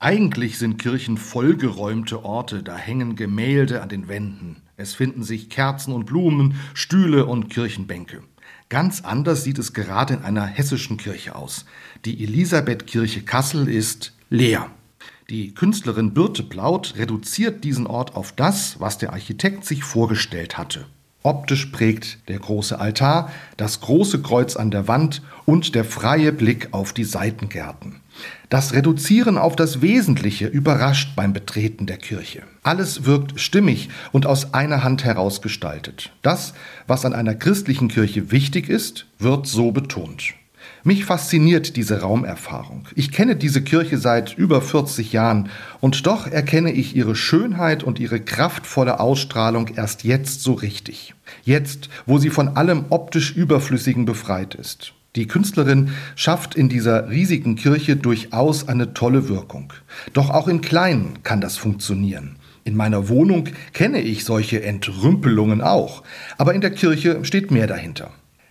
Eigentlich sind Kirchen vollgeräumte Orte, da hängen Gemälde an den Wänden. Es finden sich Kerzen und Blumen, Stühle und Kirchenbänke. Ganz anders sieht es gerade in einer hessischen Kirche aus. Die Elisabethkirche Kassel ist leer. Die Künstlerin Birte Plaut reduziert diesen Ort auf das, was der Architekt sich vorgestellt hatte. Optisch prägt der große Altar, das große Kreuz an der Wand und der freie Blick auf die Seitengärten. Das Reduzieren auf das Wesentliche überrascht beim Betreten der Kirche. Alles wirkt stimmig und aus einer Hand heraus gestaltet. Das, was an einer christlichen Kirche wichtig ist, wird so betont. Mich fasziniert diese Raumerfahrung. Ich kenne diese Kirche seit über 40 Jahren und doch erkenne ich ihre Schönheit und ihre kraftvolle Ausstrahlung erst jetzt so richtig. Jetzt, wo sie von allem optisch Überflüssigen befreit ist. Die Künstlerin schafft in dieser riesigen Kirche durchaus eine tolle Wirkung. Doch auch in kleinen kann das funktionieren. In meiner Wohnung kenne ich solche Entrümpelungen auch, aber in der Kirche steht mehr dahinter.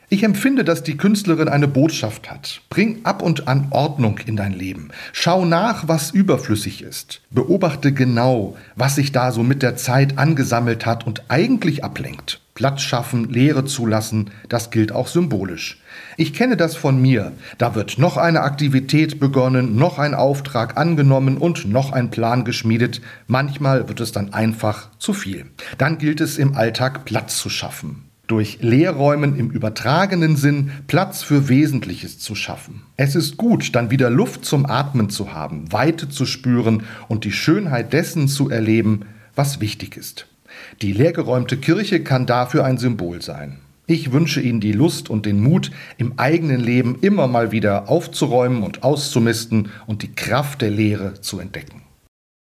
Ich empfinde, dass die Künstlerin eine Botschaft hat. Bring ab und an Ordnung in dein Leben. Schau nach, was überflüssig ist. Beobachte genau, was sich da so mit der Zeit angesammelt hat und eigentlich ablenkt. Platz schaffen, Leere zulassen, das gilt auch symbolisch. Ich kenne das von mir. Da wird noch eine Aktivität begonnen, noch ein Auftrag angenommen und noch ein Plan geschmiedet. Manchmal wird es dann einfach zu viel. Dann gilt es im Alltag Platz zu schaffen durch Leerräumen im übertragenen Sinn Platz für Wesentliches zu schaffen. Es ist gut, dann wieder Luft zum Atmen zu haben, Weite zu spüren und die Schönheit dessen zu erleben, was wichtig ist. Die leergeräumte Kirche kann dafür ein Symbol sein. Ich wünsche Ihnen die Lust und den Mut, im eigenen Leben immer mal wieder aufzuräumen und auszumisten und die Kraft der Lehre zu entdecken.